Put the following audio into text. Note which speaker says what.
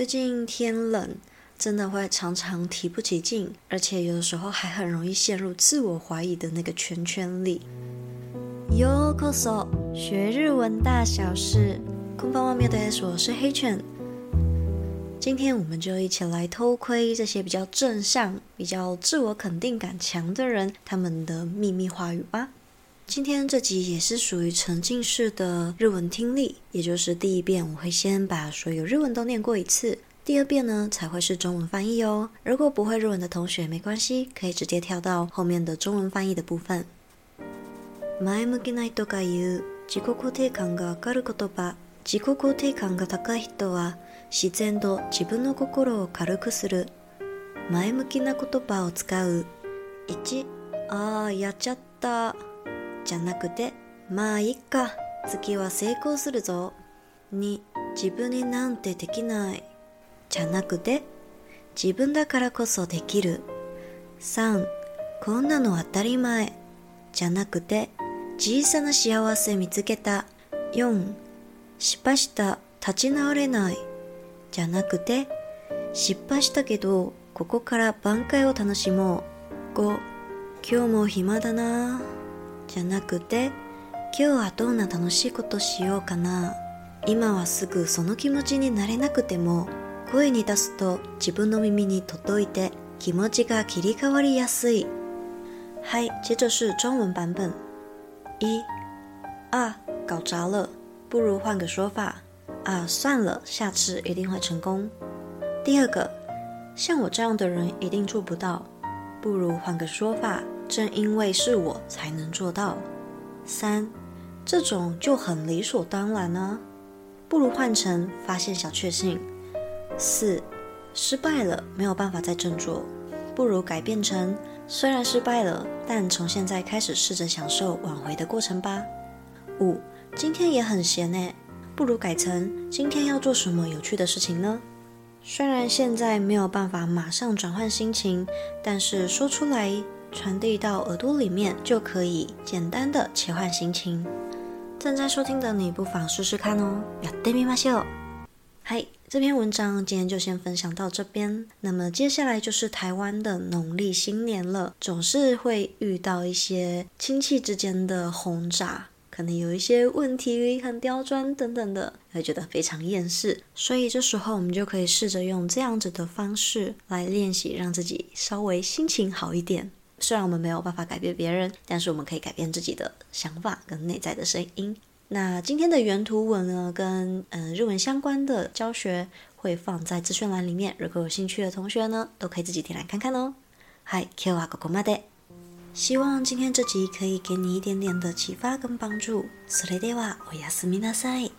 Speaker 1: 最近天冷，真的会常常提不起劲，而且有的时候还很容易陷入自我怀疑的那个圈圈里。ようこそ，学日文大小事。こんばんは、宫田です。我是黑犬。今天我们就一起来偷窥这些比较正向、比较自我肯定感强的人他们的秘密话语吧。 今天这集也是属于沉浸式的日文听力，也就是第一遍我会先把所有日文都念过一次，第二遍呢才会是中文翻译哦。如果不会日文的同学没关系，可以直接跳到后面的中文翻译的部分。前向きな人が言う自己肯定感が上がる言叶。自己肯定感が高い人は自然と自分の心を軽くする。前向きな言叶を使う。1、あー、やっちゃった。 じゃなくて、まあいいか、次は成功するぞ。2、自分になんてできない。じゃなくて、自分だからこそできる。3、こんなの当たり前。じゃなくて、小さな幸せ见つけた。4、失败した、立ち直れない。じゃなくて、失败したけど、ここから挽回を楽しもう。5、今日も暇だな。じゃなくて、今日はどんな楽しいことしようかな。今はすぐその気持ちになれなくても、声に出すと自分の耳に届いて気持ちが切り替わりやすい。嗨，接着是中文版本。一啊，搞砸了，不如换个说法。啊，算了，下次一定会成功。第二个，像我这样的人一定做不到，不如换个说法。正因为是我才能做到。三，这种就很理所当然呢、不如换成发现小确幸。四，失败了没有办法再振作，不如改变成虽然失败了，但从现在开始试着享受挽回的过程吧。五，今天也很闲呢，不如改成今天要做什么有趣的事情呢？虽然现在没有办法马上转换心情，但是说出来。传递到耳朵里面，就可以简单的切换心情。正在收听的你，不妨试试看哦。やってみましょう。嗨，这篇文章今天就先分享到这边。那么接下来就是台湾的农历新年了，总是会遇到一些亲戚之间的轰炸，可能有一些问题很刁钻等等的，会觉得非常厌世。所以这时候我们就可以试着用这样子的方式来练习，让自己稍微心情好一点。 虽然我们没有办法改变别人，但是我们可以改变自己的想法跟内在的声音。那今天的原图文呢，跟嗯、呃、日文相关的教学会放在资讯栏里面，如果有兴趣的同学呢，都可以自己点来看看哦。嗨，今日はここまで。希望今天这集可以给你一点点的启发跟帮助。それではおやすみなさい。